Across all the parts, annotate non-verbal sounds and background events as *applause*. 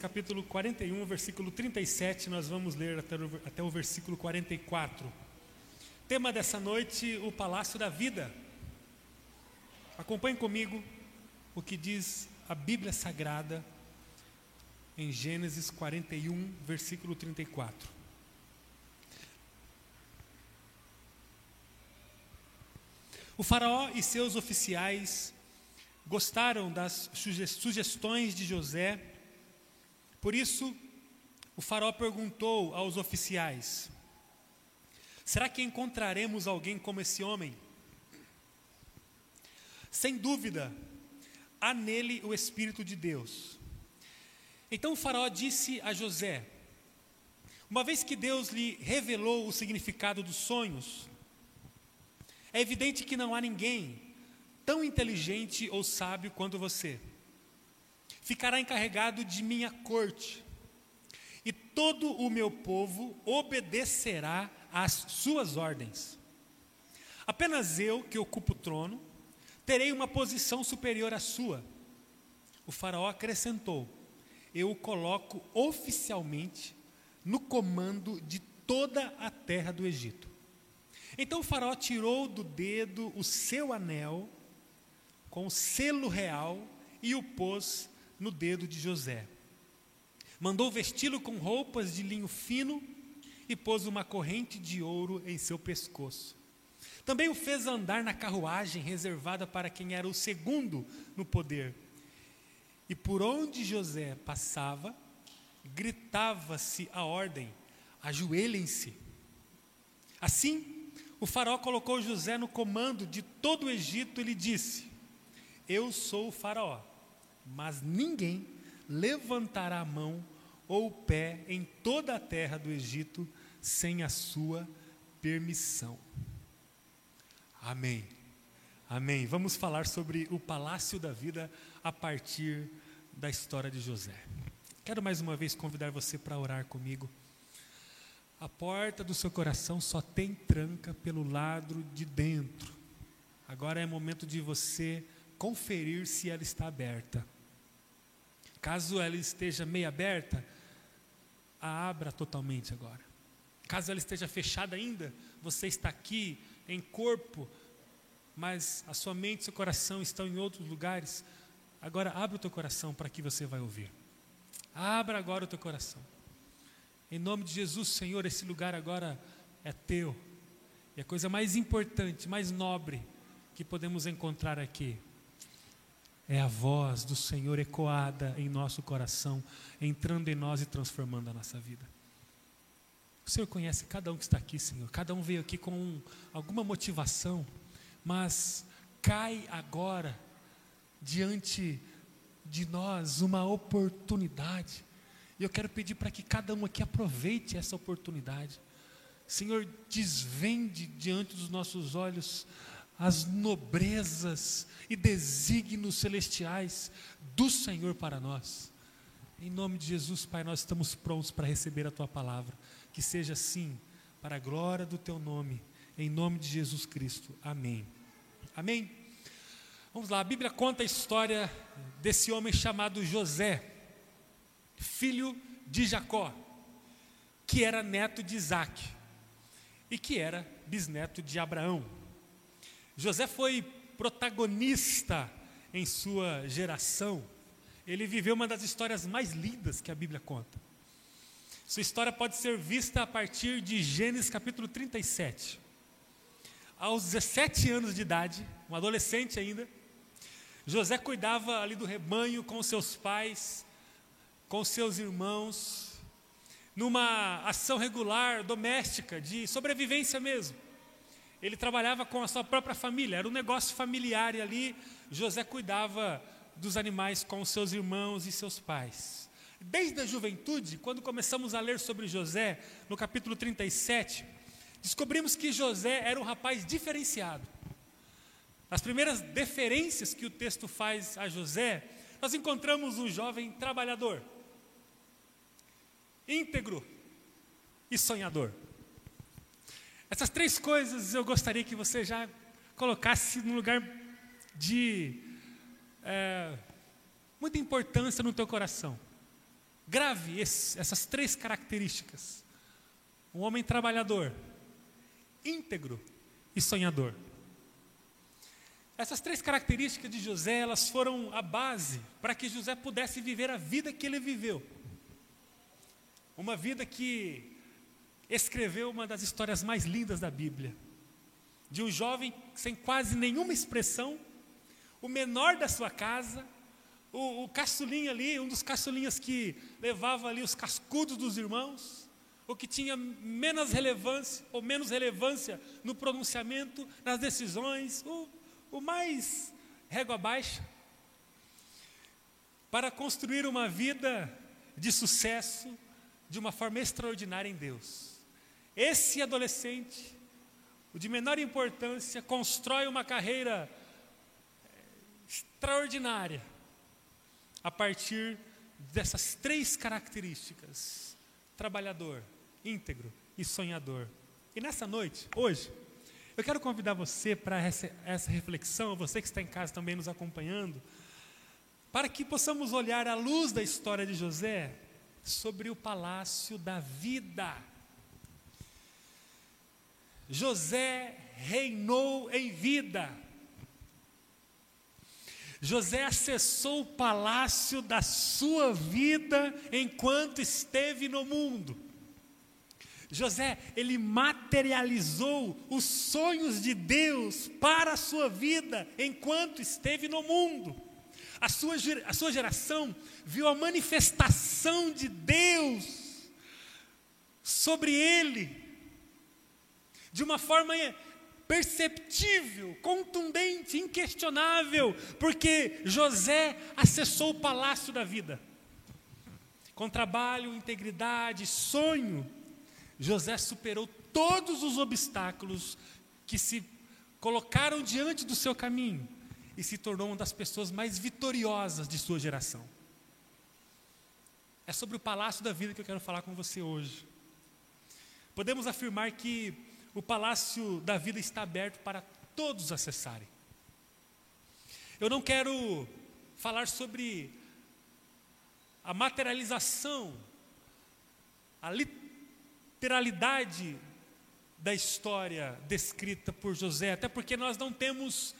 capítulo 41, versículo 37, nós vamos ler até o, até o versículo 44. Tema dessa noite: o Palácio da Vida. Acompanhe comigo o que diz a Bíblia Sagrada em Gênesis 41, versículo 34. O Faraó e seus oficiais gostaram das sugestões de José por isso, o faraó perguntou aos oficiais: Será que encontraremos alguém como esse homem? Sem dúvida, há nele o Espírito de Deus. Então o Faraó disse a José: Uma vez que Deus lhe revelou o significado dos sonhos, é evidente que não há ninguém tão inteligente ou sábio quanto você ficará encarregado de minha corte, e todo o meu povo obedecerá às suas ordens. Apenas eu, que ocupo o trono, terei uma posição superior à sua. O Faraó acrescentou: Eu o coloco oficialmente no comando de toda a terra do Egito. Então o Faraó tirou do dedo o seu anel com o selo real e o pôs no dedo de José. Mandou vesti-lo com roupas de linho fino e pôs uma corrente de ouro em seu pescoço. Também o fez andar na carruagem reservada para quem era o segundo no poder. E por onde José passava, gritava-se a ordem: ajoelhem-se. Assim, o faraó colocou José no comando de todo o Egito e lhe disse: Eu sou o faraó mas ninguém levantará a mão ou o pé em toda a terra do Egito sem a sua permissão. Amém. Amém. Vamos falar sobre o palácio da vida a partir da história de José. Quero mais uma vez convidar você para orar comigo. A porta do seu coração só tem tranca pelo lado de dentro. Agora é momento de você conferir se ela está aberta. Caso ela esteja meio aberta, a abra totalmente agora. Caso ela esteja fechada ainda, você está aqui em corpo, mas a sua mente e seu coração estão em outros lugares. Agora abra o teu coração para que você vai ouvir. Abra agora o teu coração. Em nome de Jesus, Senhor, esse lugar agora é teu. E a coisa mais importante, mais nobre que podemos encontrar aqui é a voz do Senhor ecoada em nosso coração, entrando em nós e transformando a nossa vida. O Senhor conhece cada um que está aqui, Senhor. Cada um veio aqui com alguma motivação, mas cai agora diante de nós uma oportunidade. E eu quero pedir para que cada um aqui aproveite essa oportunidade. Senhor, desvende diante dos nossos olhos as nobrezas e desígnios celestiais do Senhor para nós. Em nome de Jesus, Pai, nós estamos prontos para receber a tua palavra. Que seja assim, para a glória do teu nome, em nome de Jesus Cristo. Amém. Amém. Vamos lá, a Bíblia conta a história desse homem chamado José, filho de Jacó, que era neto de Isaac e que era bisneto de Abraão. José foi protagonista em sua geração. Ele viveu uma das histórias mais lindas que a Bíblia conta. Sua história pode ser vista a partir de Gênesis capítulo 37. Aos 17 anos de idade, um adolescente ainda, José cuidava ali do rebanho com seus pais, com seus irmãos, numa ação regular, doméstica, de sobrevivência mesmo. Ele trabalhava com a sua própria família, era um negócio familiar e ali José cuidava dos animais com seus irmãos e seus pais. Desde a juventude, quando começamos a ler sobre José, no capítulo 37, descobrimos que José era um rapaz diferenciado. As primeiras deferências que o texto faz a José, nós encontramos um jovem trabalhador, íntegro e sonhador. Essas três coisas eu gostaria que você já colocasse no lugar de é, muita importância no teu coração. Grave esse, essas três características: um homem trabalhador, íntegro e sonhador. Essas três características de José, elas foram a base para que José pudesse viver a vida que ele viveu. Uma vida que escreveu uma das histórias mais lindas da Bíblia. De um jovem sem quase nenhuma expressão, o menor da sua casa, o, o ali, um dos caçulinhas que levava ali os cascudos dos irmãos, o que tinha menos relevância ou menos relevância no pronunciamento, nas decisões, o, o mais régua baixa, para construir uma vida de sucesso de uma forma extraordinária em Deus. Esse adolescente, o de menor importância, constrói uma carreira eh, extraordinária a partir dessas três características: trabalhador, íntegro e sonhador. E nessa noite, hoje, eu quero convidar você para essa, essa reflexão, você que está em casa também nos acompanhando, para que possamos olhar à luz da história de José sobre o palácio da vida. José reinou em vida. José acessou o palácio da sua vida enquanto esteve no mundo. José, ele materializou os sonhos de Deus para a sua vida enquanto esteve no mundo. A sua, a sua geração viu a manifestação de Deus sobre ele de uma forma perceptível, contundente, inquestionável, porque José acessou o palácio da vida. Com trabalho, integridade, sonho, José superou todos os obstáculos que se colocaram diante do seu caminho e se tornou uma das pessoas mais vitoriosas de sua geração. É sobre o palácio da vida que eu quero falar com você hoje. Podemos afirmar que o palácio da vida está aberto para todos acessarem. Eu não quero falar sobre a materialização, a literalidade da história descrita por José, até porque nós não temos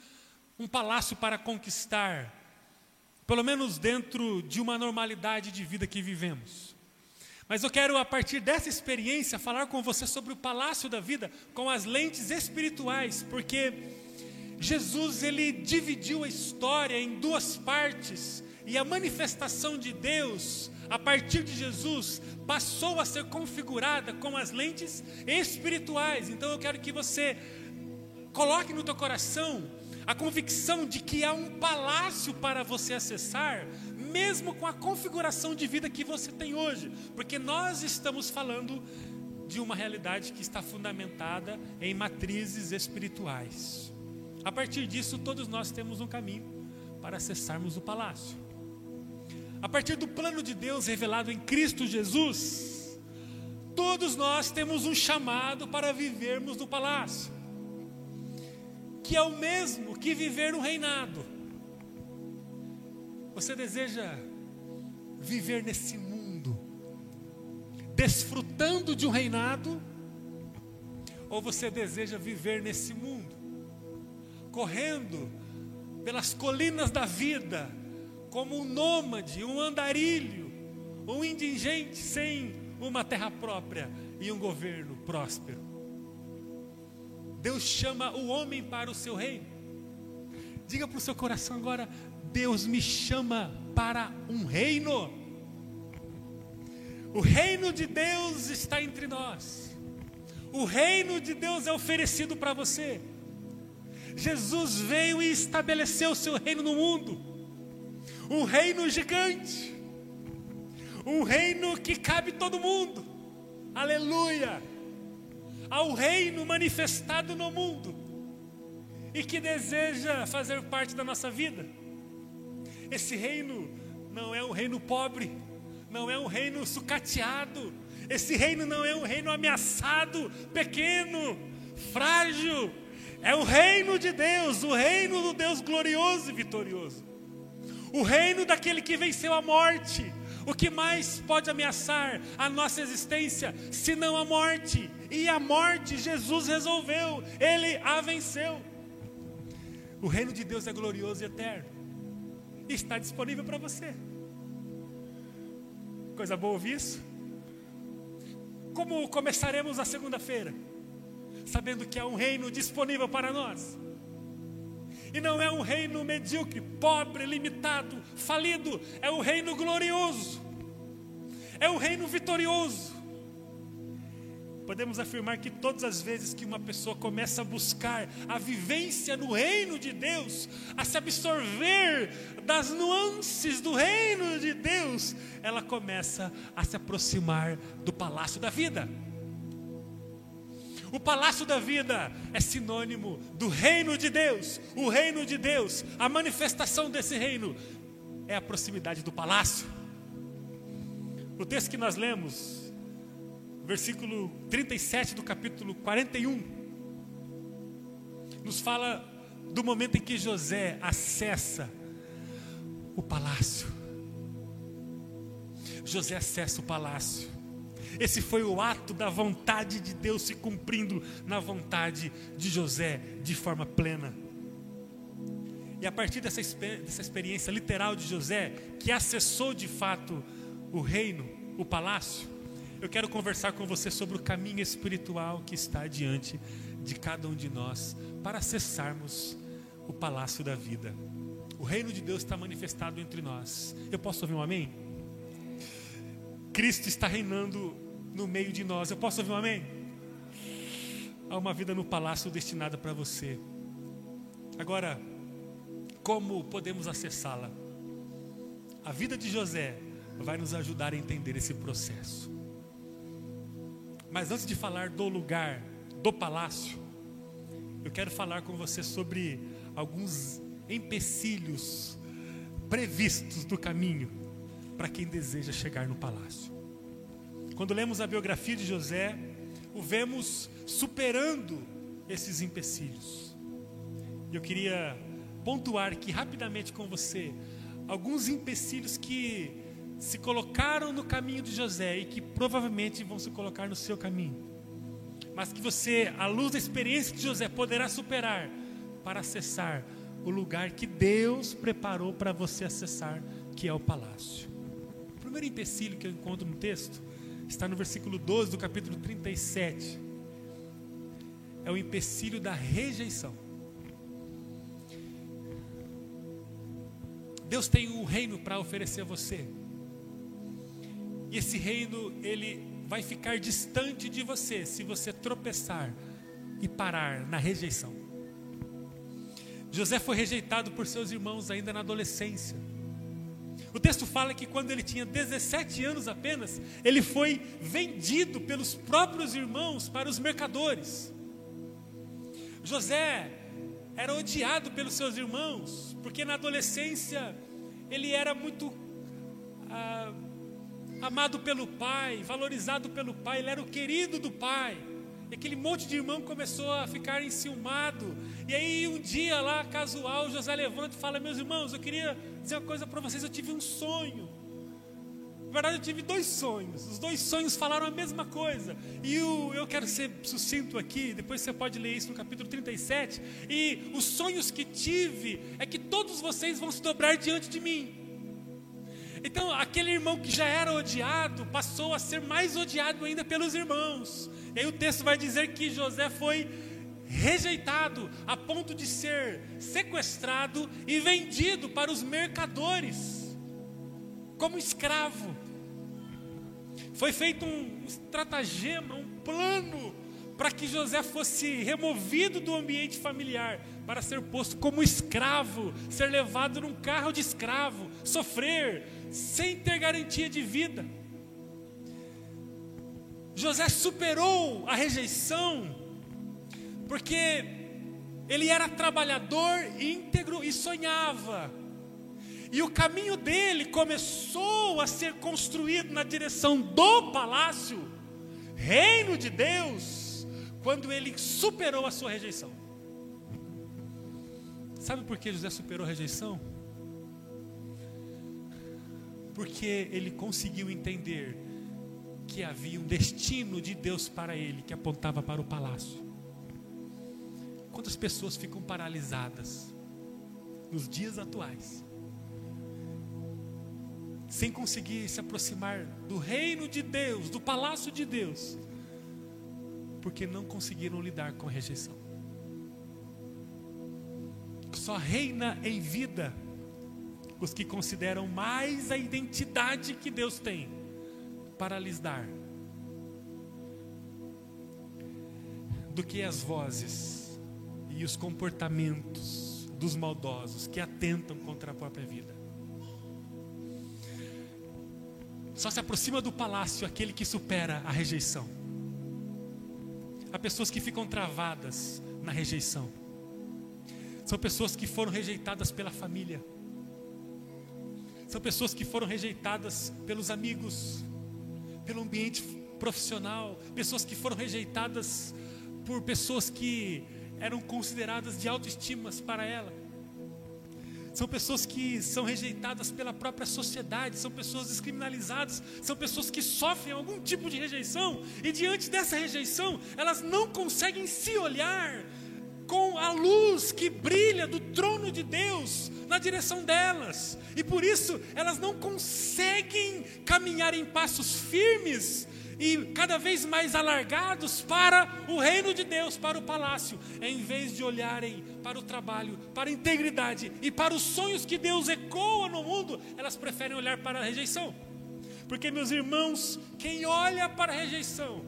um palácio para conquistar, pelo menos dentro de uma normalidade de vida que vivemos. Mas eu quero, a partir dessa experiência, falar com você sobre o palácio da vida com as lentes espirituais, porque Jesus ele dividiu a história em duas partes e a manifestação de Deus a partir de Jesus passou a ser configurada com as lentes espirituais. Então eu quero que você coloque no teu coração a convicção de que há um palácio para você acessar, mesmo com a configuração de vida que você tem hoje, porque nós estamos falando de uma realidade que está fundamentada em matrizes espirituais. A partir disso, todos nós temos um caminho para acessarmos o palácio. A partir do plano de Deus revelado em Cristo Jesus, todos nós temos um chamado para vivermos no palácio que é o mesmo que viver no reinado. Você deseja viver nesse mundo, desfrutando de um reinado, ou você deseja viver nesse mundo, correndo pelas colinas da vida, como um nômade, um andarilho, um indigente sem uma terra própria e um governo próspero? Deus chama o homem para o seu reino. Diga para o seu coração agora: Deus me chama para um reino. O reino de Deus está entre nós. O reino de Deus é oferecido para você. Jesus veio e estabeleceu o seu reino no mundo. Um reino gigante. Um reino que cabe todo mundo. Aleluia ao reino manifestado no mundo e que deseja fazer parte da nossa vida. Esse reino não é um reino pobre, não é um reino sucateado, esse reino não é um reino ameaçado, pequeno, frágil. É o reino de Deus, o reino do Deus glorioso e vitorioso. O reino daquele que venceu a morte, O que mais pode ameaçar a nossa existência senão a morte? E a morte Jesus resolveu, ele a venceu. O reino de Deus é glorioso e eterno. Está disponível para você. Coisa boa ouvir isso? Como começaremos a segunda-feira? Sabendo que há um reino disponível para nós. E não é um reino medíocre, pobre, limitado, falido. É um reino glorioso. É um reino vitorioso. Podemos afirmar que todas as vezes que uma pessoa começa a buscar a vivência no reino de Deus, a se absorver das nuances do reino de Deus, ela começa a se aproximar do palácio da vida. O palácio da vida é sinônimo do reino de Deus. O reino de Deus, a manifestação desse reino, é a proximidade do palácio. O texto que nós lemos, versículo 37 do capítulo 41, nos fala do momento em que José acessa o palácio. José acessa o palácio. Esse foi o ato da vontade de Deus se cumprindo na vontade de José de forma plena. E a partir dessa, dessa experiência literal de José, que acessou de fato o reino, o palácio, eu quero conversar com você sobre o caminho espiritual que está diante de cada um de nós para acessarmos o palácio da vida. O reino de Deus está manifestado entre nós. Eu posso ouvir um amém? Cristo está reinando no meio de nós. Eu posso ouvir um amém? Há uma vida no palácio destinada para você. Agora, como podemos acessá-la? A vida de José vai nos ajudar a entender esse processo. Mas antes de falar do lugar, do palácio, eu quero falar com você sobre alguns empecilhos previstos do caminho para quem deseja chegar no palácio. Quando lemos a biografia de José, o vemos superando esses empecilhos. Eu queria pontuar aqui rapidamente com você alguns empecilhos que se colocaram no caminho de José e que provavelmente vão se colocar no seu caminho. Mas que você, à luz da experiência de José, poderá superar para acessar o lugar que Deus preparou para você acessar, que é o palácio. O primeiro empecilho que eu encontro no texto está no versículo 12 do capítulo 37. É o empecilho da rejeição. Deus tem um reino para oferecer a você. E esse reino, ele vai ficar distante de você se você tropeçar e parar na rejeição. José foi rejeitado por seus irmãos ainda na adolescência. O texto fala que quando ele tinha 17 anos apenas, ele foi vendido pelos próprios irmãos para os mercadores. José era odiado pelos seus irmãos, porque na adolescência ele era muito ah, amado pelo pai, valorizado pelo pai, ele era o querido do pai. E aquele monte de irmão começou a ficar enciumado. E aí um dia lá, casual, José levanta e fala: Meus irmãos, eu queria dizer uma coisa para vocês, eu tive um sonho. Na verdade, eu tive dois sonhos. Os dois sonhos falaram a mesma coisa. E eu quero ser sucinto aqui, depois você pode ler isso no capítulo 37. E os sonhos que tive é que todos vocês vão se dobrar diante de mim. Então, aquele irmão que já era odiado passou a ser mais odiado ainda pelos irmãos. E aí o texto vai dizer que José foi rejeitado a ponto de ser sequestrado e vendido para os mercadores como escravo. Foi feito um estratagema, um plano para que José fosse removido do ambiente familiar para ser posto como escravo, ser levado num carro de escravo, sofrer sem ter garantia de vida. José superou a rejeição, porque ele era trabalhador íntegro e sonhava. E o caminho dele começou a ser construído na direção do palácio, reino de Deus, quando ele superou a sua rejeição. Sabe por que José superou a rejeição? Porque ele conseguiu entender que havia um destino de Deus para ele que apontava para o palácio. Quantas pessoas ficam paralisadas nos dias atuais, sem conseguir se aproximar do reino de Deus, do palácio de Deus, porque não conseguiram lidar com a rejeição. Só reina em vida os que consideram mais a identidade que Deus tem para lhes dar do que as vozes e os comportamentos dos maldosos que atentam contra a própria vida. Só se aproxima do palácio aquele que supera a rejeição. Há pessoas que ficam travadas na rejeição. São pessoas que foram rejeitadas pela família. São pessoas que foram rejeitadas pelos amigos, pelo ambiente profissional, pessoas que foram rejeitadas por pessoas que eram consideradas de autoestima para ela. São pessoas que são rejeitadas pela própria sociedade, são pessoas descriminalizadas, são pessoas que sofrem algum tipo de rejeição e diante dessa rejeição, elas não conseguem se olhar com a luz que brilha do trono de Deus na direção delas. E por isso elas não conseguem caminhar em passos firmes e cada vez mais alargados para o reino de Deus, para o palácio, em vez de olharem para o trabalho, para a integridade e para os sonhos que Deus ecoa no mundo, elas preferem olhar para a rejeição. Porque, meus irmãos, quem olha para a rejeição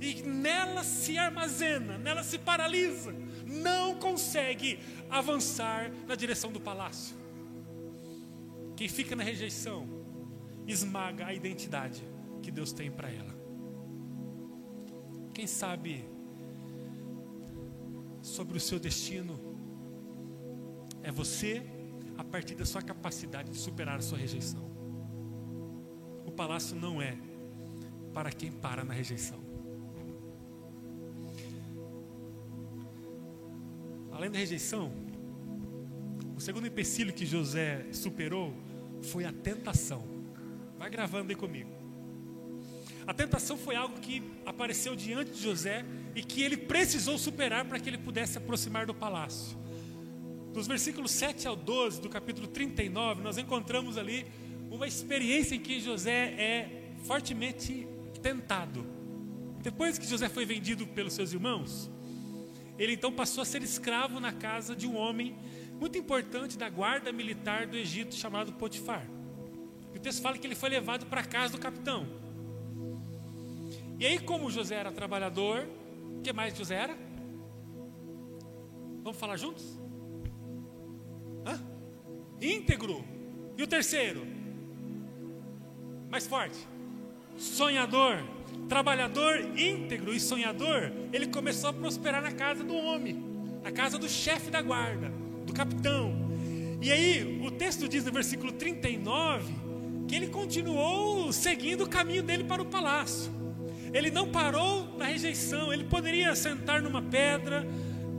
e nela se armazena, nela se paralisa, não consegue avançar na direção do palácio. Quem fica na rejeição esmaga a identidade que Deus tem para ela. Quem sabe sobre o seu destino é você a partir da sua capacidade de superar a sua rejeição. O palácio não é para quem para na rejeição. Além da rejeição, o segundo empecilho que José superou foi a tentação. Vai gravando aí comigo. A tentação foi algo que apareceu diante de José e que ele precisou superar para que ele pudesse se aproximar do palácio. Dos versículos 7 ao 12 do capítulo 39, nós encontramos ali uma experiência em que José é fortemente tentado. Depois que José foi vendido pelos seus irmãos, ele então passou a ser escravo na casa de um homem muito importante da guarda militar do Egito chamado Potifar. E o texto fala que ele foi levado para a casa do capitão. E aí, como José era trabalhador, o que mais José era? Vamos falar juntos? Hã? Íntegro. E o terceiro? Mais forte. Sonhador trabalhador íntegro e sonhador, ele começou a prosperar na casa do homem, na casa do chefe da guarda, do capitão. E aí, o texto diz no versículo 39 que ele continuou seguindo o caminho dele para o palácio. Ele não parou na rejeição, ele poderia sentar numa pedra,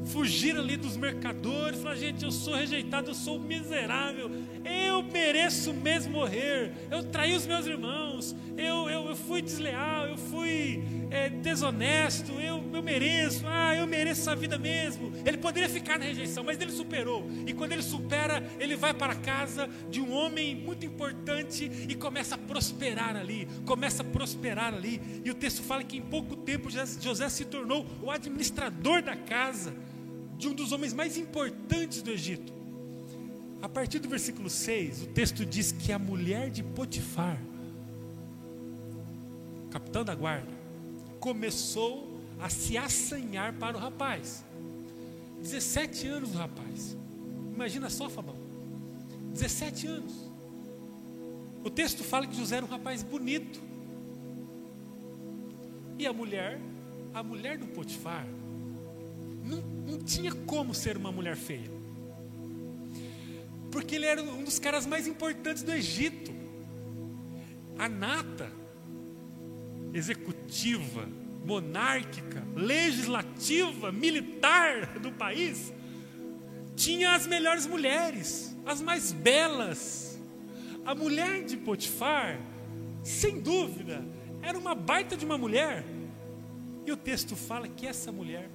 fugir ali dos mercadores, falar: gente, eu sou rejeitado, eu sou miserável, eu mereço mesmo morrer, eu traí os meus irmãos, eu, eu, eu fui desleal, eu fui é, desonesto, eu, eu mereço, ah, eu mereço essa vida mesmo. Ele poderia ficar na rejeição, mas ele superou, e quando ele supera, ele vai para a casa de um homem muito importante e começa a prosperar ali, começa a prosperar ali, e o texto fala que em pouco tempo José se tornou o administrador da casa de um dos homens mais importantes do Egito. A partir do versículo 6, o texto diz que a mulher de Potifar, capitão da guarda, começou a se assanhar para o rapaz. 17 anos do rapaz. Imagina só, Fabão. 17 anos. O texto fala que José era um rapaz bonito. E a mulher, a mulher do Potifar, não, não tinha como ser uma mulher feia. Porque ele era um dos caras mais importantes do Egito. A nata executiva, monárquica, legislativa, militar do país tinha as melhores mulheres, as mais belas, a mulher de Potifar, sem dúvida, era uma baita de uma mulher. E o texto fala que essa mulher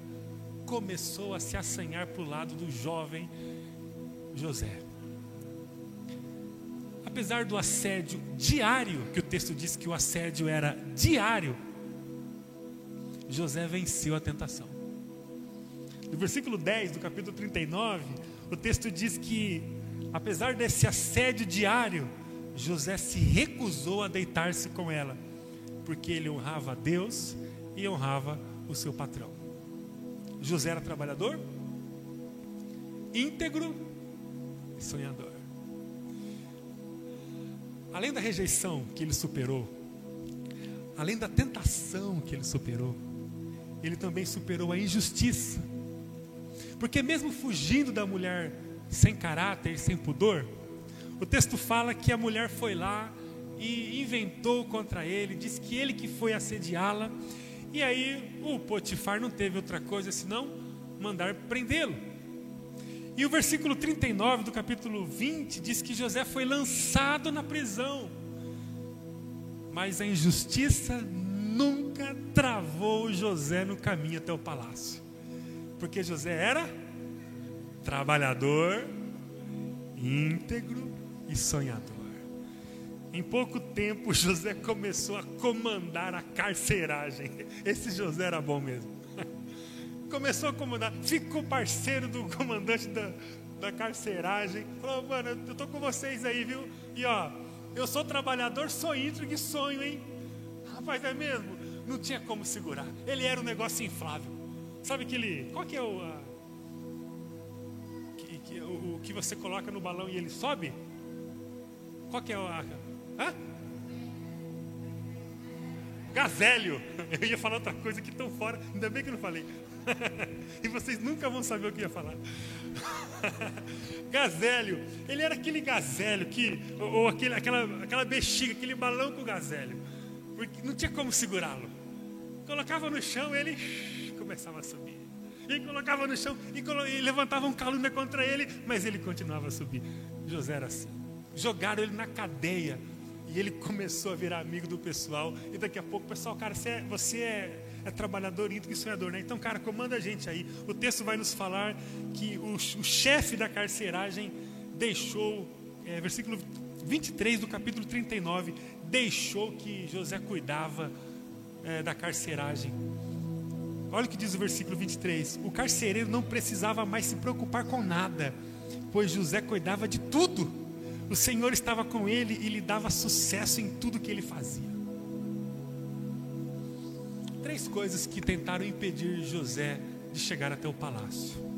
começou a se assanhar para o lado do jovem José. Apesar do assédio diário, que o texto diz que o assédio era diário, José venceu a tentação. No versículo 10 do capítulo 39, o texto diz que, apesar desse assédio diário, José se recusou a deitar-se com ela, porque ele honrava a Deus e honrava o seu patrão. José era trabalhador, íntegro e sonhador. Além da rejeição que ele superou, além da tentação que ele superou, ele também superou a injustiça. Porque mesmo fugindo da mulher sem caráter sem pudor, o texto fala que a mulher foi lá e inventou contra ele, disse que ele que foi assediá-la, e aí o Potifar não teve outra coisa senão mandar prendê-lo. E o versículo 39 do capítulo 20 diz que José foi lançado na prisão. Mas a injustiça nunca travou José no caminho até o palácio. Porque José era trabalhador, íntegro e sonhador. Em pouco tempo, *laughs* José começou a comandar a carceragem. Esse José era bom mesmo. Começou a comandar, ficou parceiro do comandante da, da carceragem. Falou, mano, eu tô com vocês aí, viu? E ó, eu sou trabalhador, sou íntegro e sonho, hein? Rapaz, é mesmo? Não tinha como segurar. Ele era um negócio inflável. Sabe aquele. Qual que é o. A, que, que, o, o que você coloca no balão e ele sobe? Qual que é a. Hã? Gazélio. Eu ia falar outra coisa que tão fora, ainda bem que eu não falei. *laughs* e vocês nunca vão saber o que ia falar. *laughs* gazélio, ele era aquele gazélio que, ou, ou aquele, aquela, aquela bexiga, aquele balão com o gazélio, porque não tinha como segurá-lo. Colocava no chão, ele começava a subir. E colocava no chão e, e levantava um calúnia contra ele, mas ele continuava a subir. José era assim. Jogaram ele na cadeia e ele começou a virar amigo do pessoal. E daqui a pouco pessoal, cara, você é, você é, é trabalhador, íntegro e sonhador, né? Então, cara, comanda a gente aí. O texto vai nos falar que o, o chefe da carceragem deixou, é, versículo 23 do capítulo 39, deixou que José cuidava é, da carceragem. Olha o que diz o versículo 23: O carcereiro não precisava mais se preocupar com nada, pois José cuidava de tudo. O Senhor estava com ele e lhe dava sucesso em tudo que ele fazia. Três coisas que tentaram impedir José de chegar até o palácio.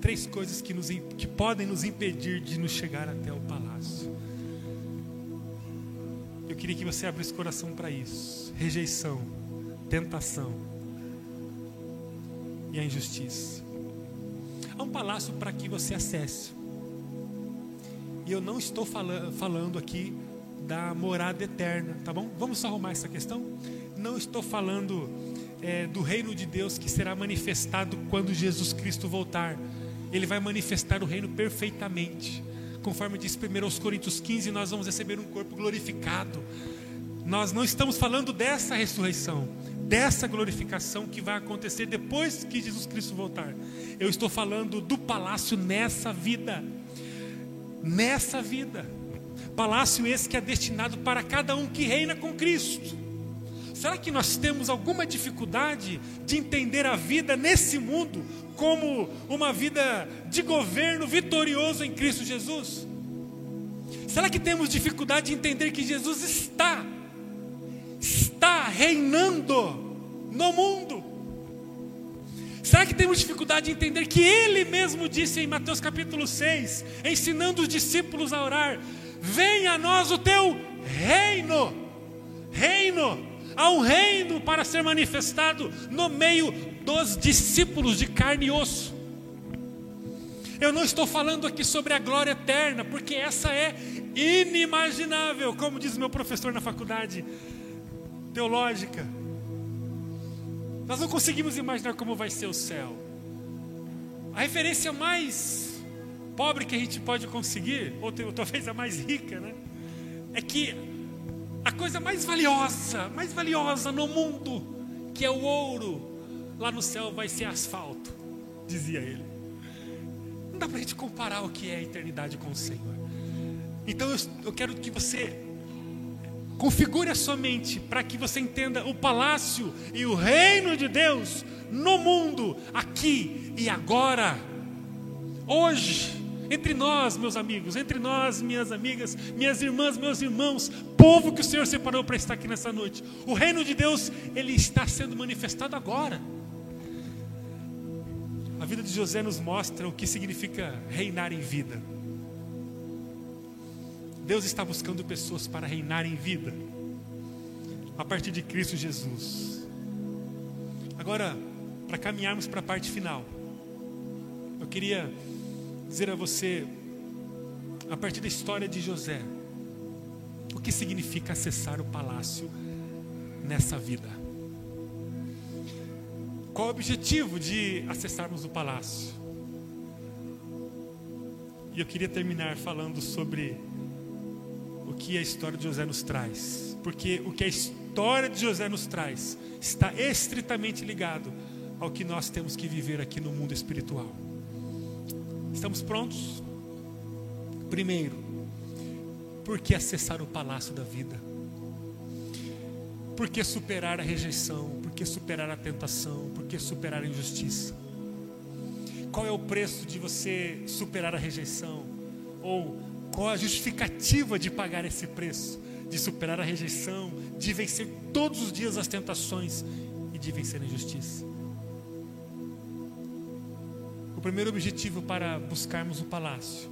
Três coisas que, nos, que podem nos impedir de nos chegar até o palácio. Eu queria que você abrisse coração para isso: rejeição, tentação e a injustiça. Há um palácio para que você acesse. E eu não estou falando, falando aqui da morada eterna, tá bom? Vamos só arrumar essa questão? Não estou falando é, do reino de Deus que será manifestado quando Jesus Cristo voltar. Ele vai manifestar o reino perfeitamente. Conforme diz 1 Coríntios 15, nós vamos receber um corpo glorificado. Nós não estamos falando dessa ressurreição, dessa glorificação que vai acontecer depois que Jesus Cristo voltar. Eu estou falando do palácio nessa vida nessa vida. Palácio esse que é destinado para cada um que reina com Cristo. Será que nós temos alguma dificuldade de entender a vida nesse mundo como uma vida de governo vitorioso em Cristo Jesus? Será que temos dificuldade de entender que Jesus está, está reinando no mundo? Será que temos dificuldade de entender que Ele mesmo disse em Mateus capítulo 6, ensinando os discípulos a orar: Venha a nós o teu reino, reino. Há um reino para ser manifestado no meio dos discípulos de carne e osso. Eu não estou falando aqui sobre a glória eterna, porque essa é inimaginável, como diz meu professor na faculdade teológica. Nós não conseguimos imaginar como vai ser o céu. A referência mais pobre que a gente pode conseguir, ou, talvez a mais rica, né? É que a coisa mais valiosa, mais valiosa no mundo, que é o ouro, lá no céu vai ser asfalto, dizia ele. Não dá para a gente comparar o que é a eternidade com o Senhor. Então eu, eu quero que você configure a sua mente para que você entenda o palácio e o reino de Deus no mundo, aqui e agora, hoje entre nós, meus amigos, entre nós, minhas amigas, minhas irmãs, meus irmãos, povo que o Senhor separou para estar aqui nessa noite. O reino de Deus, ele está sendo manifestado agora. A vida de José nos mostra o que significa reinar em vida. Deus está buscando pessoas para reinar em vida, a partir de Cristo Jesus. Agora, para caminharmos para a parte final, eu queria dizer a você, a partir da história de José, o que significa acessar o palácio nessa vida. Qual o objetivo de acessarmos o palácio? E eu queria terminar falando sobre o que a história de José nos traz. Porque o que a história de José nos traz está estritamente ligado ao que nós temos que viver aqui no mundo espiritual. Estamos prontos? Primeiro, por que acessar o palácio da vida? Por que superar a rejeição? Por que superar a tentação? Por que superar a injustiça? Qual é o preço de você superar a rejeição? Ou qual a justificativa de pagar esse preço? De superar a rejeição, de vencer todos os dias as tentações e de vencer a injustiça primeiro objetivo para buscarmos o palácio.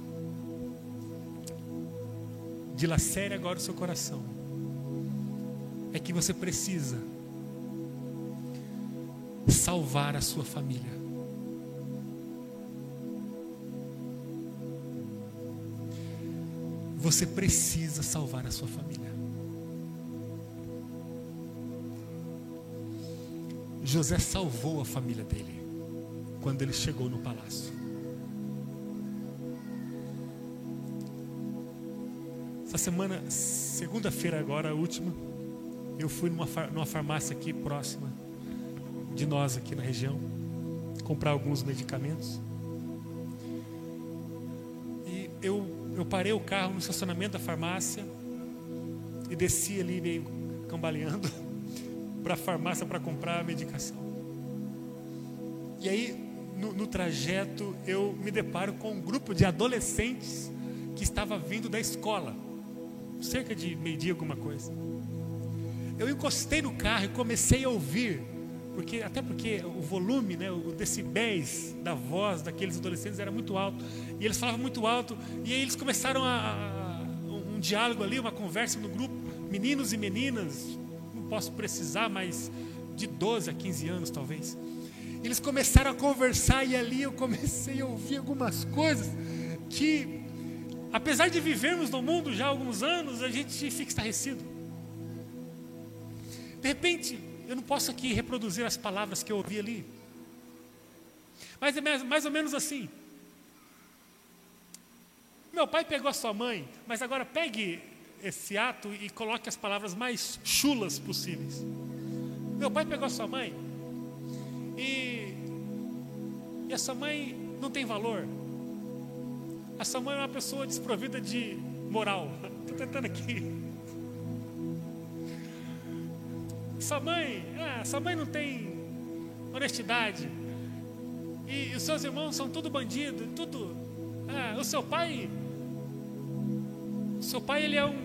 Dilacere agora o seu coração. É que você precisa salvar a sua família. Você precisa salvar a sua família. José salvou a família dele quando ele chegou no palácio. Essa semana, segunda-feira agora, a última, eu fui numa, numa farmácia aqui próxima de nós aqui na região, comprar alguns medicamentos. E eu, eu parei o carro no estacionamento da farmácia e desci ali meio cambaleando *laughs* para a farmácia para comprar a medicação. E aí no, no trajeto eu me deparo com um grupo de adolescentes que estava vindo da escola, cerca de meio-dia, alguma coisa. Eu encostei no carro e comecei a ouvir, porque até porque o volume, né, o decibéis da voz daqueles adolescentes era muito alto, e eles falavam muito alto, e aí eles começaram a, a um, diálogo ali, uma conversa no grupo, meninos e meninas, não posso precisar, mas de 12 a 15 anos talvez. Eles começaram a conversar e ali eu comecei a ouvir algumas coisas que, apesar de vivermos no mundo já há alguns anos, a gente fica estarrecido. De repente, eu não posso aqui reproduzir as palavras que eu ouvi ali, mas é mais, ou menos assim. Meu pai pegou a sua mãe, mas agora pegue esse ato e coloque as palavras mais chulas possíveis. Meu pai pegou a sua mãe, e, e essa mãe não tem valor. Essa mãe é uma pessoa desprovida de moral. *laughs* Estou tentando aqui. Essa mãe, ah, essa mãe não tem honestidade. E, e os seus irmãos são tudo bandido, tudo. Ah, o seu pai, o seu pai ele é um,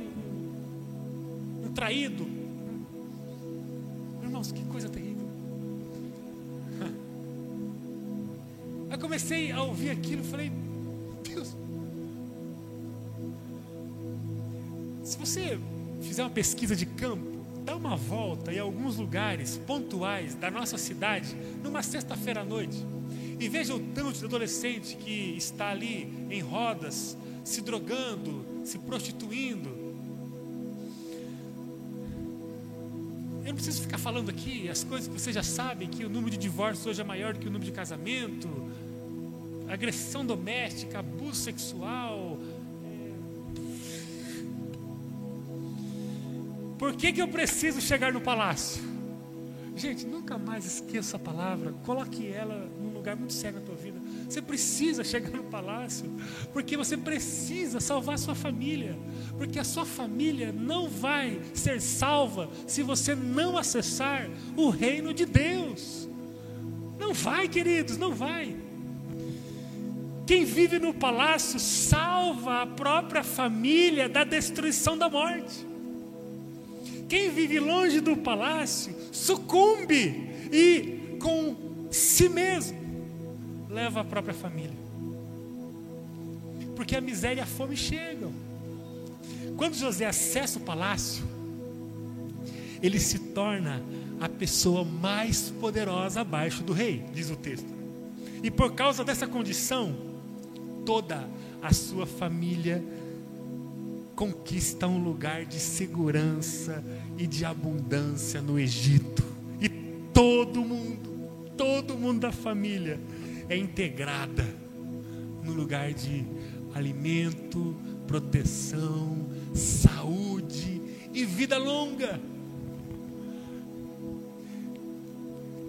um traído. Irmãos, que coisa terrível. *laughs* Eu comecei a ouvir aquilo falei, Deus. Se você fizer uma pesquisa de campo, dá uma volta em alguns lugares pontuais da nossa cidade, numa sexta-feira à noite, e veja o tanto de adolescente que está ali em rodas, se drogando, se prostituindo. Eu não preciso ficar falando aqui as coisas que vocês já sabem, que o número de divórcios hoje é maior do que o número de casamento, agressão doméstica, abuso sexual. Por que, que eu preciso chegar no palácio? Gente, nunca mais esqueça a palavra, coloque ela num lugar muito sério na tua vida. Você precisa chegar no palácio, porque você precisa salvar sua família, porque a sua família não vai ser salva se você não acessar o reino de Deus. Não vai, queridos, não vai. Quem vive no palácio salva a própria família da destruição da morte. Quem vive longe do palácio sucumbe e com si mesmo leva a própria família. Porque a miséria e a fome chegam. Quando José acessa o palácio, ele se torna a pessoa mais poderosa abaixo do rei, diz o texto. E por causa dessa condição, toda a sua família conquista um lugar de segurança e de abundância no Egito. E todo mundo, todo mundo da família é integrada no lugar de alimento, proteção, saúde e vida longa.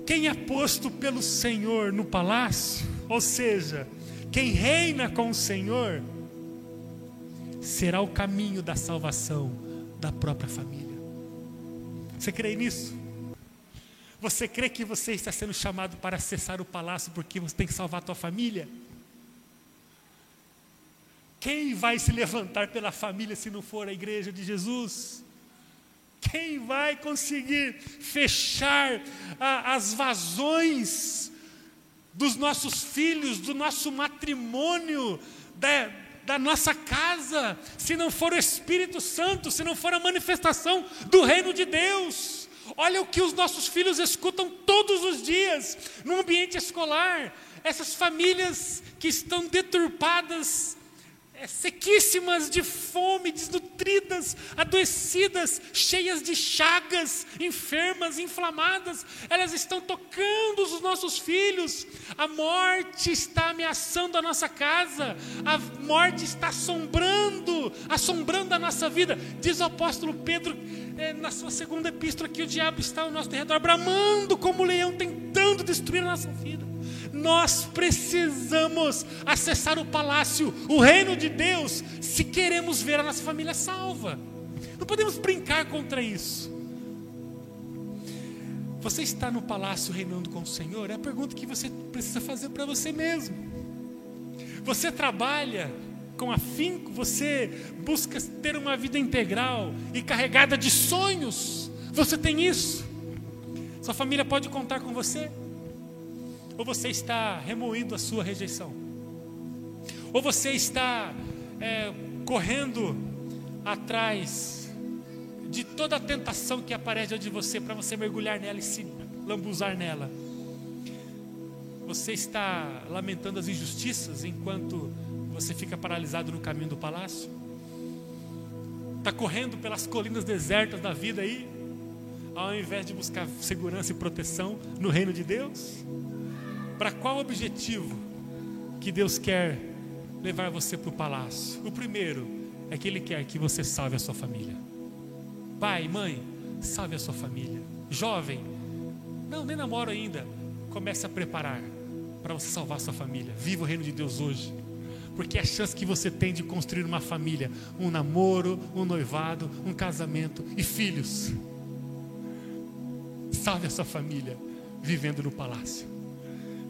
Quem é posto pelo Senhor no palácio, ou seja, quem reina com o Senhor, será o caminho da salvação da própria família. Você crê nisso? Você crê que você está sendo chamado para acessar o palácio porque você tem que salvar a tua família? Quem vai se levantar pela família se não for a igreja de Jesus? Quem vai conseguir fechar a, as vazões dos nossos filhos, do nosso matrimônio, da, da nossa casa, se não for o Espírito Santo, se não for a manifestação do reino de Deus? Olha o que os nossos filhos escutam todos os dias no ambiente escolar. Essas famílias que estão deturpadas é, sequíssimas de fome, desnutridas, adoecidas, cheias de chagas, enfermas, inflamadas, elas estão tocando os nossos filhos. A morte está ameaçando a nossa casa, a morte está assombrando, assombrando a nossa vida. Diz o apóstolo Pedro é, na sua segunda epístola que o diabo está ao nosso redor, bramando como leão, tentando destruir a nossa vida. Nós precisamos acessar o palácio, o reino de Deus, se queremos ver a nossa família salva. Não podemos brincar contra isso. Você está no palácio reinando com o Senhor? É a pergunta que você precisa fazer para você mesmo. Você trabalha com afinco, você busca ter uma vida integral e carregada de sonhos. Você tem isso? Sua família pode contar com você? Ou você está remoendo a sua rejeição? Ou você está é, correndo atrás de toda a tentação que aparece diante de você para você mergulhar nela e se lambuzar nela? Você está lamentando as injustiças enquanto você fica paralisado no caminho do palácio? Está correndo pelas colinas desertas da vida aí, ao invés de buscar segurança e proteção no reino de Deus? Para qual objetivo que Deus quer levar você para o palácio? O primeiro é que Ele quer que você salve a sua família. Pai, mãe, salve a sua família. Jovem, não, nem namoro ainda. Comece a preparar para você salvar a sua família. Viva o reino de Deus hoje. Porque é a chance que você tem de construir uma família, um namoro, um noivado, um casamento e filhos. Salve a sua família vivendo no palácio.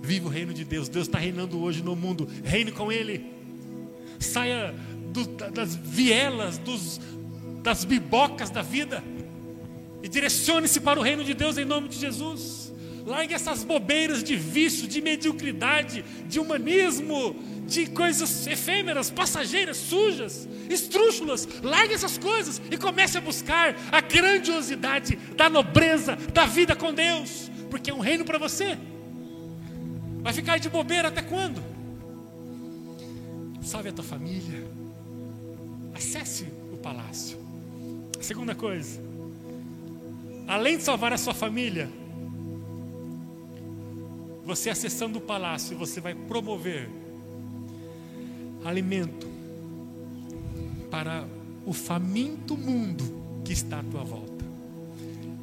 Viva o reino de Deus. Deus está reinando hoje no mundo. Reine com Ele. Saia do, das vielas, dos, das bibocas da vida. E direcione-se para o reino de Deus em nome de Jesus. Largue essas bobeiras de vício, de mediocridade, de humanismo, de coisas efêmeras, passageiras, sujas, estrúxulas. Largue essas coisas e comece a buscar a grandiosidade da nobreza da vida com Deus, porque é um reino para você. Vai ficar de bobeira até quando? Salve a tua família. Acesse o palácio. segunda coisa, além de salvar a sua família, você acessando o palácio, você vai promover alimento para o faminto mundo que está à tua volta.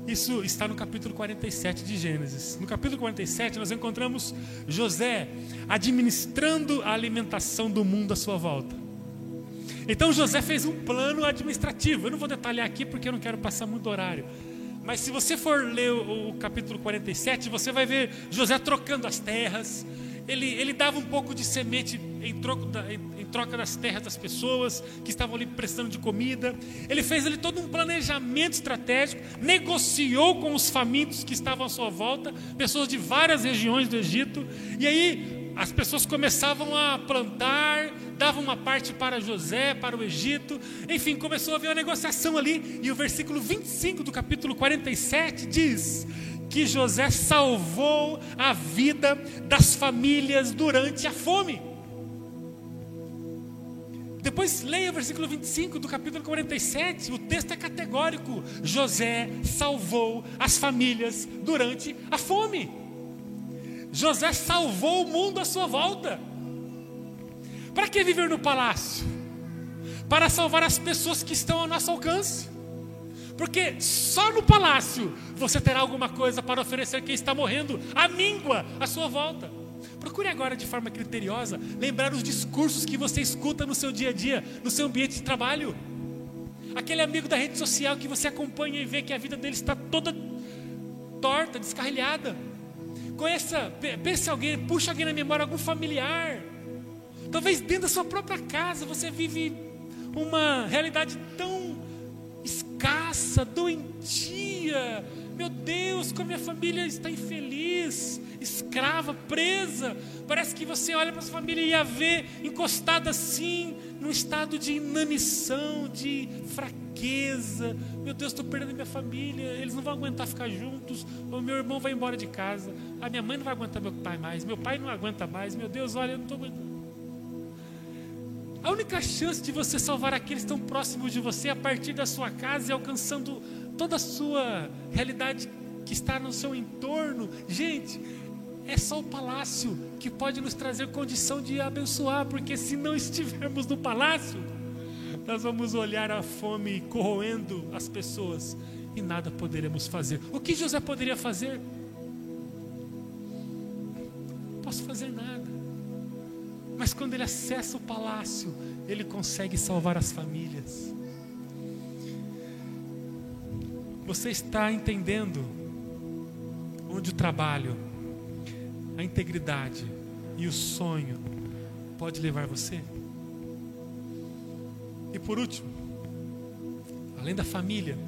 Isso está no capítulo 47 de Gênesis. No capítulo 47, nós encontramos José administrando a alimentação do mundo à sua volta. Então José fez um plano administrativo. Eu não vou detalhar aqui porque eu não quero passar muito horário. Mas se você for ler o, o capítulo 47, você vai ver José trocando as terras, ele, ele dava um pouco de semente em troca, da, em, em troca das terras das pessoas que estavam ali prestando de comida. Ele fez ali todo um planejamento estratégico, negociou com os famintos que estavam à sua volta, pessoas de várias regiões do Egito. E aí as pessoas começavam a plantar, davam uma parte para José, para o Egito. Enfim, começou a haver uma negociação ali. E o versículo 25 do capítulo 47 diz que José salvou a vida das famílias durante a fome. Depois leia o versículo 25 do capítulo 47, o texto é categórico. José salvou as famílias durante a fome. José salvou o mundo à sua volta. Para que viver no palácio? Para salvar as pessoas que estão ao nosso alcance. Porque só no palácio você terá alguma coisa para oferecer quem está morrendo, a míngua à sua volta. Procure agora, de forma criteriosa, lembrar os discursos que você escuta no seu dia a dia, no seu ambiente de trabalho. Aquele amigo da rede social que você acompanha e vê que a vida dele está toda torta, descarrilhada. Conheça, pense alguém, puxa alguém na memória, algum familiar. Talvez dentro da sua própria casa você vive uma realidade tão escassa, doentia. Meu Deus, como minha família está infeliz, escrava, presa. Parece que você olha para sua família e a vê encostada assim, num estado de inanição, de fraqueza. Meu Deus, estou perdendo minha família, eles não vão aguentar ficar juntos. O meu irmão vai embora de casa, a minha mãe não vai aguentar meu pai mais, meu pai não aguenta mais. Meu Deus, olha, eu não estou aguentando. A única chance de você salvar aqueles que estão próximos de você é a partir da sua casa e alcançando toda a sua realidade que está no seu entorno. Gente, é só o palácio que pode nos trazer condição de abençoar, porque se não estivermos no palácio, nós vamos olhar a fome corroendo as pessoas e nada poderemos fazer. O que José poderia fazer? Não posso fazer nada. Mas quando ele acessa o palácio, ele consegue salvar as famílias. Você está entendendo onde o trabalho, a integridade e o sonho pode levar você? E por último, além da família,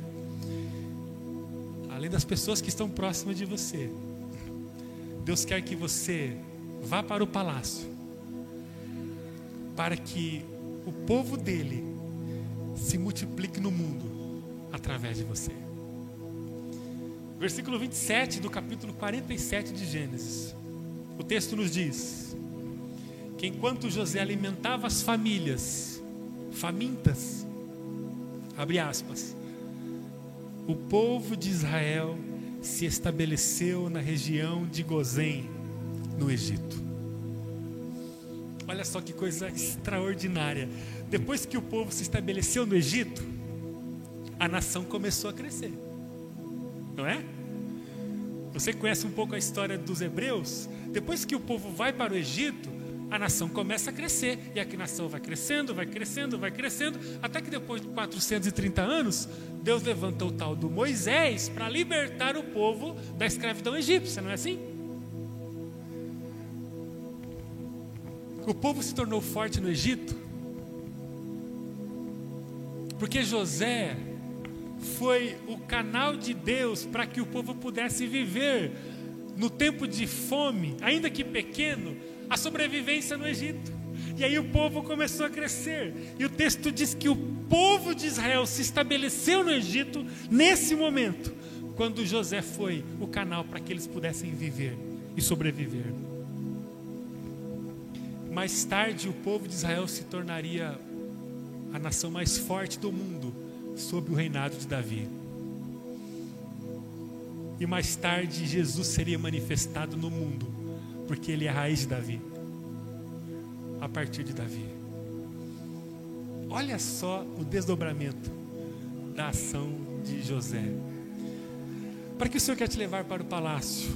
além das pessoas que estão próximas de você, Deus quer que você vá para o palácio para que o povo dele se multiplique no mundo através de você. Versículo 27 do capítulo 47 de Gênesis. O texto nos diz que enquanto José alimentava as famílias famintas, abre aspas, o povo de Israel se estabeleceu na região de Gozém, no Egito. Olha só que coisa extraordinária. Depois que o povo se estabeleceu no Egito, a nação começou a crescer. Não é? Você conhece um pouco a história dos hebreus? Depois que o povo vai para o Egito, a nação começa a crescer. E a nação vai crescendo, vai crescendo, vai crescendo, até que depois de 430 anos, Deus levanta o tal do Moisés para libertar o povo da escravidão egípcia, não é assim? O povo se tornou forte no Egito porque José foi o canal de Deus para que o povo pudesse viver no tempo de fome, ainda que pequeno, a sobrevivência no Egito. E aí o povo começou a crescer. E o texto diz que o povo de Israel se estabeleceu no Egito nesse momento, quando José foi o canal para que eles pudessem viver e sobreviver. Mais tarde, o povo de Israel se tornaria a nação mais forte do mundo sob o reinado de Davi. E mais tarde, Jesus seria manifestado no mundo, porque ele é a raiz de Davi, a partir de Davi. Olha só o desdobramento da ação de José. Para que o Senhor quer te levar para o palácio?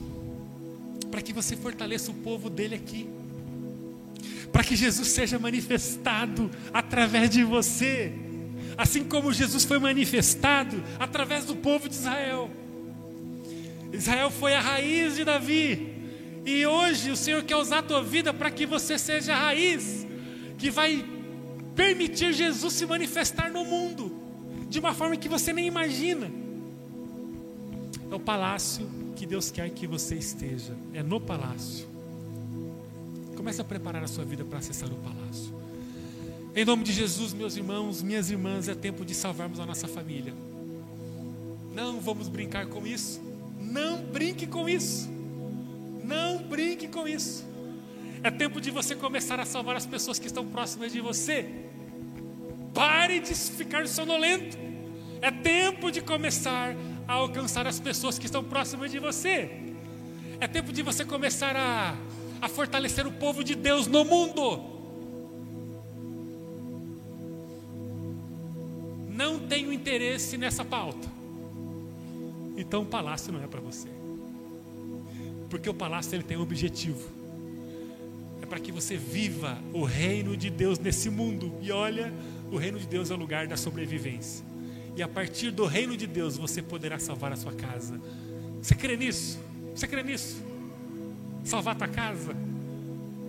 Para que você fortaleça o povo dele aqui. Para que Jesus seja manifestado através de você. Assim como Jesus foi manifestado através do povo de Israel. Israel foi a raiz de Davi. E hoje o Senhor quer usar a tua vida para que você seja a raiz que vai permitir Jesus se manifestar no mundo de uma forma que você nem imagina. É o palácio que Deus quer que você esteja. É no palácio. Comece a preparar a sua vida para acessar o palácio. Em nome de Jesus, meus irmãos, minhas irmãs, é tempo de salvarmos a nossa família. Não vamos brincar com isso. Não brinque com isso. Não brinque com isso. É tempo de você começar a salvar as pessoas que estão próximas de você. Pare de ficar sonolento. É tempo de começar a alcançar as pessoas que estão próximas de você. É tempo de você começar a, a fortalecer o povo de Deus no mundo. Não tenho interesse nessa pauta. Então o palácio não é para você. Porque o palácio ele tem um objetivo. É para que você viva o reino de Deus nesse mundo. E olha, o reino de Deus é o lugar da sobrevivência. E a partir do reino de Deus você poderá salvar a sua casa. Você crê nisso? Você crê nisso? Salvar tua casa?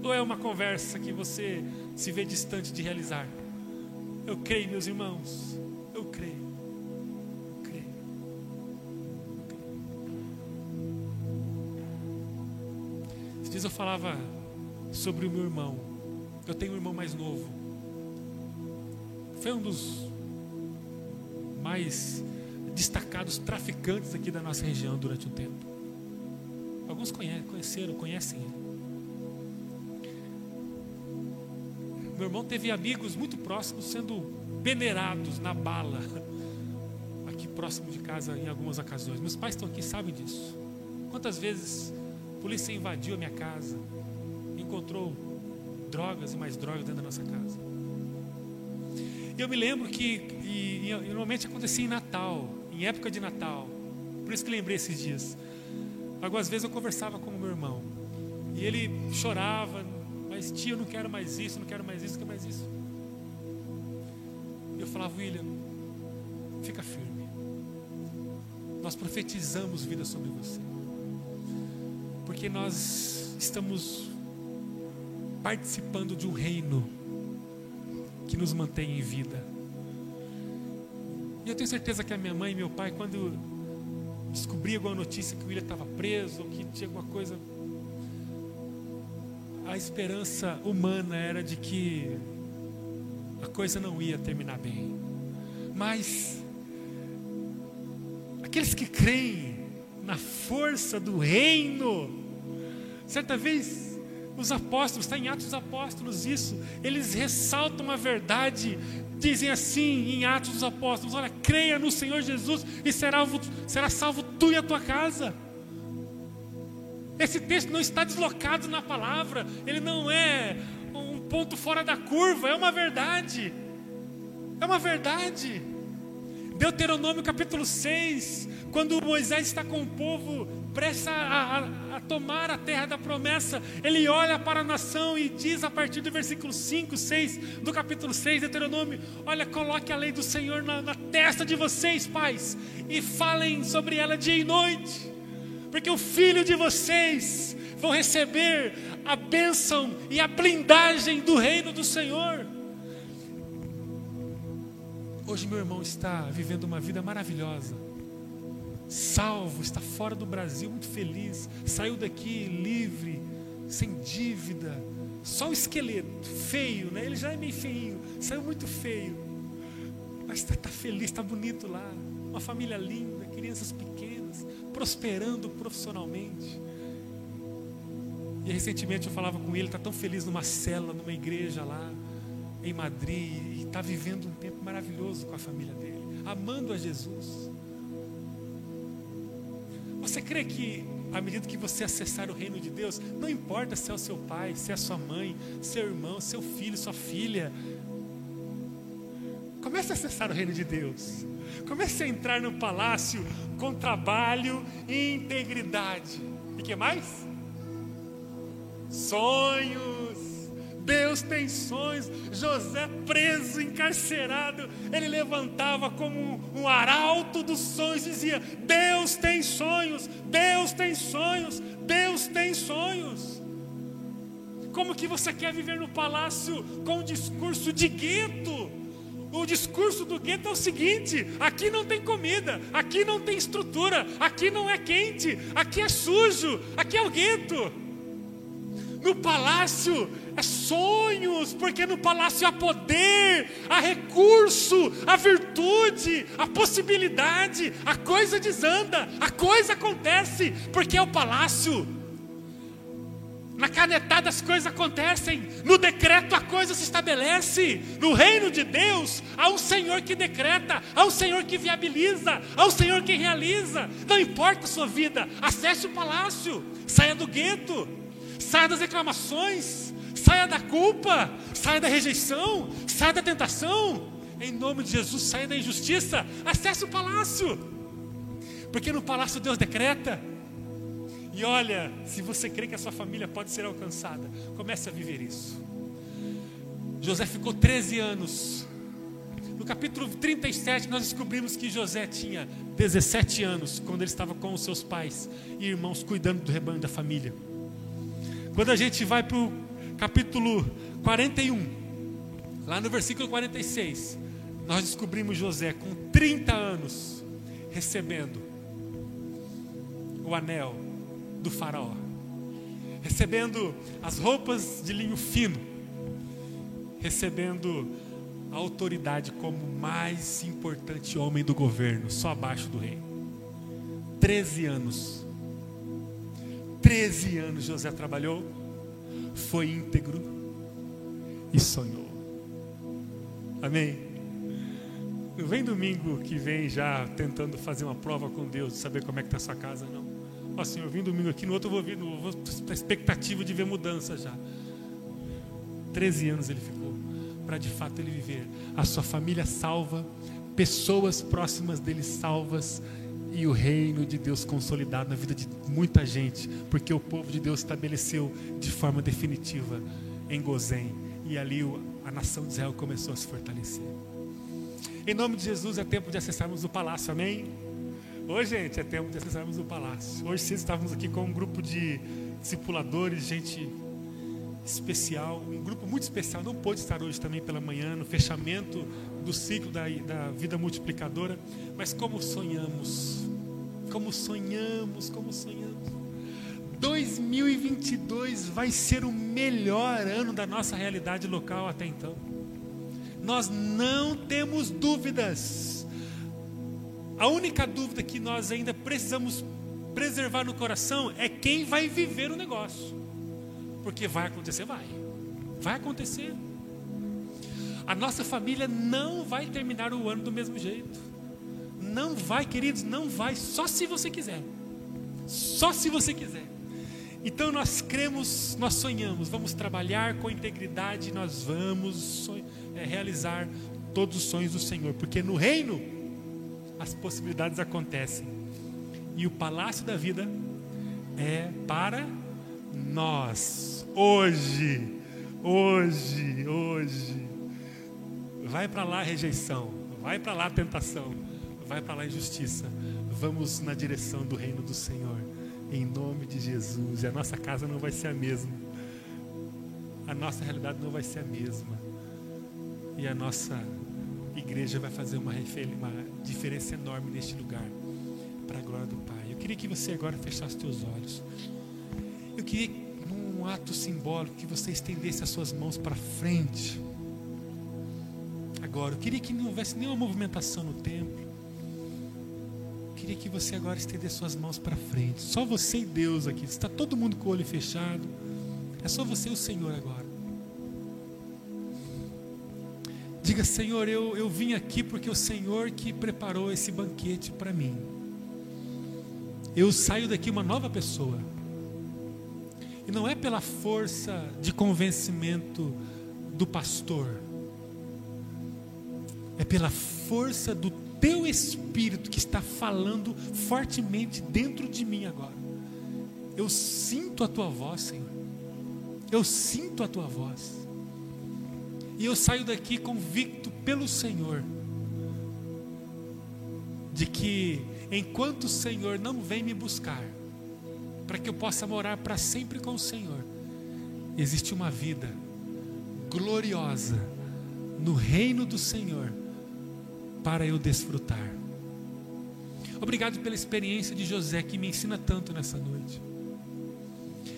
Ou é uma conversa que você se vê distante de realizar? Eu creio, meus irmãos. Eu creio. Eu creio. Eu creio. Esses dias eu falava sobre o meu irmão. Eu tenho um irmão mais novo. Foi um dos mais destacados traficantes aqui da nossa região durante um tempo. Alguns conheceram, conhecem ele. Meu irmão teve amigos muito próximos sendo peneirados na bala, *laughs* aqui próximo de casa em algumas ocasiões. Meus pais estão aqui, sabem disso. Quantas vezes a polícia invadiu a minha casa, encontrou drogas e mais drogas dentro da nossa casa. E eu me lembro que e, e, normalmente acontecia em Natal, em época de Natal. Por isso que lembrei esses dias. Algumas vezes eu conversava com o meu irmão. E ele chorava, mas eu não quero mais isso, não quero mais isso, não quero mais isso. Eu falava, William, fica firme. Nós profetizamos vida sobre você. Porque nós estamos participando de um reino que nos mantém em vida. E eu tenho certeza que a minha mãe e meu pai, quando descobriam alguma notícia que o William estava preso, ou que tinha alguma coisa, a esperança humana era de que a coisa não ia terminar bem. Mas aqueles que creem na força do reino, certa vez os apóstolos, está em Atos dos Apóstolos isso, eles ressaltam a verdade, dizem assim em Atos dos Apóstolos: olha, creia no Senhor Jesus e será, será salvo tu e a tua casa. Esse texto não está deslocado na palavra, ele não é um ponto fora da curva, é uma verdade. É uma verdade. Deuteronômio capítulo 6, quando Moisés está com o povo presta a, a, a, tomar a terra da promessa, ele olha para a nação e diz a partir do versículo 5, 6 do capítulo 6 de Deuteronômio: Olha, coloque a lei do Senhor na, na testa de vocês, pais, e falem sobre ela dia e noite, porque o filho de vocês vão receber a bênção e a blindagem do reino do Senhor. Hoje meu irmão está vivendo uma vida maravilhosa salvo, está fora do Brasil, muito feliz, saiu daqui livre, sem dívida, só o esqueleto, feio, né? Ele já é meio feio, saiu muito feio, mas está tá feliz, está bonito lá, uma família linda, crianças pequenas, prosperando profissionalmente. E recentemente eu falava com ele, está tão feliz numa cela, numa igreja lá em Madrid, e está vivendo um tempo maravilhoso com a família dele, amando a Jesus. Você crê que à medida que você acessar o reino de Deus, não importa se é o seu pai, se é a sua mãe, seu irmão, seu filho, sua filha, Comece a acessar o reino de Deus. Comece a entrar no palácio com trabalho e integridade. E que mais? Sonhos. Deus tem sonhos. José preso, encarcerado, ele levantava como um, arauto dos sonhos, dizia: Deus tem sonhos, Deus tem sonhos, Deus tem sonhos. Como que você quer viver no palácio com um discurso de gueto? O discurso do gueto é o seguinte: aqui não tem comida, aqui não tem estrutura, aqui não é quente, aqui é sujo, aqui é o gueto. No palácio é sonhos, porque no palácio há poder, há recurso, há virtude, há possibilidade, a coisa desanda, a coisa acontece, porque é o palácio. Na canetada as coisas acontecem, no decreto a coisa se estabelece. No reino de Deus há um Senhor que decreta, há um Senhor que viabiliza, há um Senhor que realiza. Não importa a sua vida, acesse o palácio, saia do gueto, saia das reclamações, saia da culpa, saia da rejeição, saia da tentação. Em nome de Jesus, saia da injustiça, acesse o palácio, porque no palácio Deus decreta. E olha, se você crê que a sua família pode ser alcançada, comece a viver isso. José ficou 13 anos. No capítulo 37, nós descobrimos que José tinha 17 anos quando ele estava com os seus pais e irmãos cuidando do rebanho da família. Quando a gente vai para o capítulo 41, lá no versículo 46, nós descobrimos José com 30 anos recebendo o anel do faraó, recebendo as roupas de linho fino, recebendo a autoridade como mais importante homem do governo, só abaixo do rei. Treze anos. Treze anos José trabalhou, foi íntegro e sonhou. Amém? Não vem domingo que vem já tentando fazer uma prova com Deus, saber como é que está a sua casa, não. Oh, Senhor, vim domingo aqui, no outro eu vou vir, vou a expectativa de ver mudança já. Treze anos ele ficou, para de fato ele viver. A sua família salva, pessoas próximas dele salvas e o reino de Deus consolidado na vida de muita gente, porque o povo de Deus estabeleceu de forma definitiva em Gozém e ali a nação de Israel começou a se fortalecer. Em nome de Jesus é tempo de acessarmos o palácio, amém? Hoje, gente, é tempo de acessarmos o palácio. Hoje sim estávamos aqui com um grupo de discipuladores, gente especial, um grupo muito especial. Não pôde estar hoje também pela manhã, no fechamento do ciclo da, da vida multiplicadora. Mas como sonhamos, como sonhamos, como sonhamos. 2022 vai ser o melhor ano da nossa realidade local até então. Nós não temos dúvidas a única dúvida que nós ainda precisamos preservar no coração é quem vai viver o negócio. Porque vai acontecer, vai. Vai acontecer. A nossa família não vai terminar o ano do mesmo jeito. Não vai, queridos, não vai, só se você quiser. Só se você quiser. Então nós cremos, nós sonhamos, vamos trabalhar com integridade, nós vamos é, realizar todos os sonhos do Senhor, porque no reino as possibilidades acontecem. E o palácio da vida é para nós. Hoje, hoje, hoje. Vai para lá a rejeição, vai para lá a tentação, vai para lá a injustiça. Vamos na direção do reino do Senhor, em nome de Jesus. E a nossa casa não vai ser a mesma. A nossa realidade não vai ser a mesma. E a nossa igreja vai fazer uma, uma diferença enorme neste lugar, para a glória do Pai. Eu queria que você agora fechasse seus olhos. Eu queria, num ato simbólico, que você estendesse as suas mãos para frente. Agora, eu queria que não houvesse nenhuma movimentação no templo. Eu queria que você agora estendesse suas mãos para frente. Só você e Deus aqui. Está todo mundo com o olho fechado. É só você e o Senhor agora. Diga, Senhor, eu, eu vim aqui porque o Senhor que preparou esse banquete para mim. Eu saio daqui uma nova pessoa. E não é pela força de convencimento do pastor. É pela força do teu espírito que está falando fortemente dentro de mim agora. Eu sinto a tua voz, Senhor. Eu sinto a tua voz. E eu saio daqui convicto pelo Senhor de que enquanto o Senhor não vem me buscar, para que eu possa morar para sempre com o Senhor, existe uma vida gloriosa no reino do Senhor para eu desfrutar. Obrigado pela experiência de José que me ensina tanto nessa noite.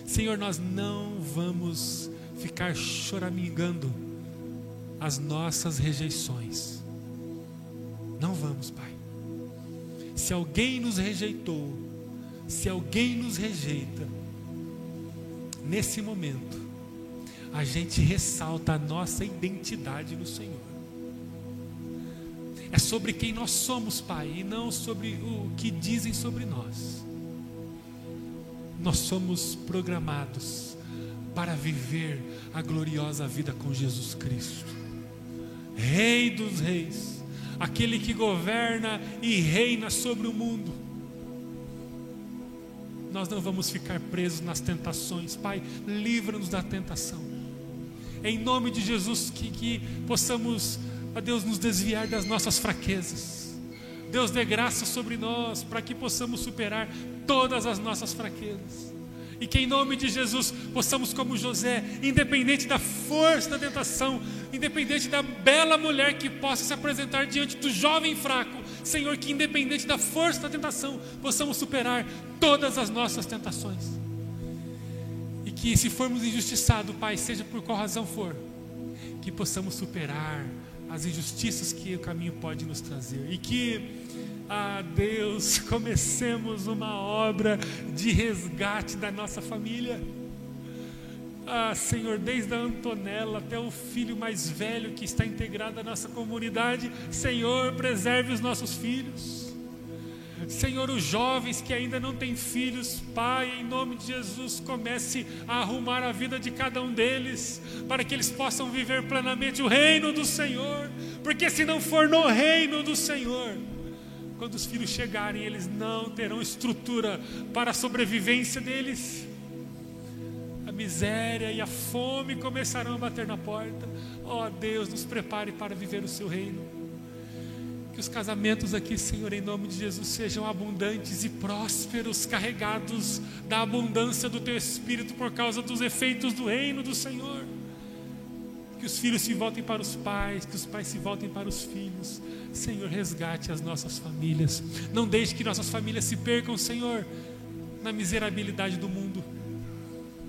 Senhor, nós não vamos ficar choramingando as nossas rejeições. Não vamos, Pai. Se alguém nos rejeitou, se alguém nos rejeita, nesse momento, a gente ressalta a nossa identidade no Senhor. É sobre quem nós somos, Pai, e não sobre o que dizem sobre nós. Nós somos programados para viver a gloriosa vida com Jesus Cristo, Rei dos Reis, aquele que governa e reina sobre o mundo. Nós não vamos ficar presos nas tentações, Pai, livra-nos da tentação. Em nome de Jesus, que, que possamos a Deus nos desviar das nossas fraquezas. Deus dê graça sobre nós para que possamos superar todas as nossas fraquezas. E que em nome de Jesus possamos, como José, independente da força da tentação, independente da bela mulher que possa se apresentar diante do jovem fraco, Senhor, que independente da força da tentação, possamos superar todas as nossas tentações. E que se formos injustiçados, Pai, seja por qual razão for, que possamos superar as injustiças que o caminho pode nos trazer. E que, ah Deus, *laughs* comecemos uma obra de resgate da nossa família. Ah, Senhor, desde a Antonella até o filho mais velho que está integrado à nossa comunidade, Senhor, preserve os nossos filhos. Senhor, os jovens que ainda não têm filhos, Pai, em nome de Jesus, comece a arrumar a vida de cada um deles, para que eles possam viver plenamente o reino do Senhor, porque se não for no reino do Senhor, quando os filhos chegarem, eles não terão estrutura para a sobrevivência deles. A miséria e a fome começarão a bater na porta. Ó oh, Deus, nos prepare para viver o seu reino. Que os casamentos aqui, Senhor, em nome de Jesus, sejam abundantes e prósperos, carregados da abundância do Teu Espírito por causa dos efeitos do reino do Senhor. Que os filhos se voltem para os pais, que os pais se voltem para os filhos. Senhor, resgate as nossas famílias. Não deixe que nossas famílias se percam, Senhor, na miserabilidade do mundo.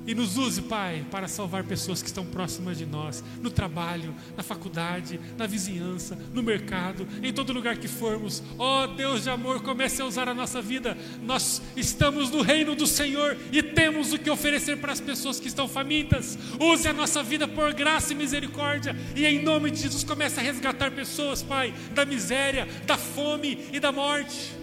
E nos use, Pai, para salvar pessoas que estão próximas de nós, no trabalho, na faculdade, na vizinhança, no mercado, em todo lugar que formos. Ó oh, Deus de amor, comece a usar a nossa vida. Nós estamos no reino do Senhor e temos o que oferecer para as pessoas que estão famintas. Use a nossa vida por graça e misericórdia. E em nome de Jesus, comece a resgatar pessoas, Pai, da miséria, da fome e da morte.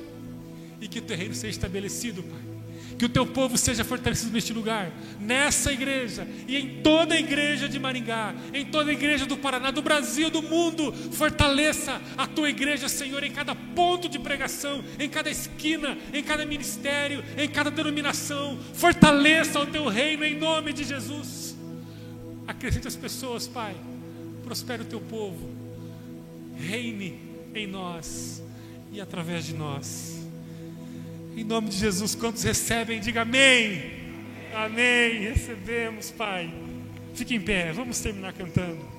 E que o teu reino seja estabelecido, Pai que o teu povo seja fortalecido neste lugar, nessa igreja e em toda a igreja de Maringá, em toda a igreja do Paraná, do Brasil, do mundo. Fortaleça a tua igreja, Senhor, em cada ponto de pregação, em cada esquina, em cada ministério, em cada denominação. Fortaleça o teu reino em nome de Jesus. Acrescente as pessoas, Pai. Prospere o teu povo. Reine em nós e através de nós. Em nome de Jesus, quantos recebem, diga amém. Amém. Recebemos, Pai. Fique em pé, vamos terminar cantando.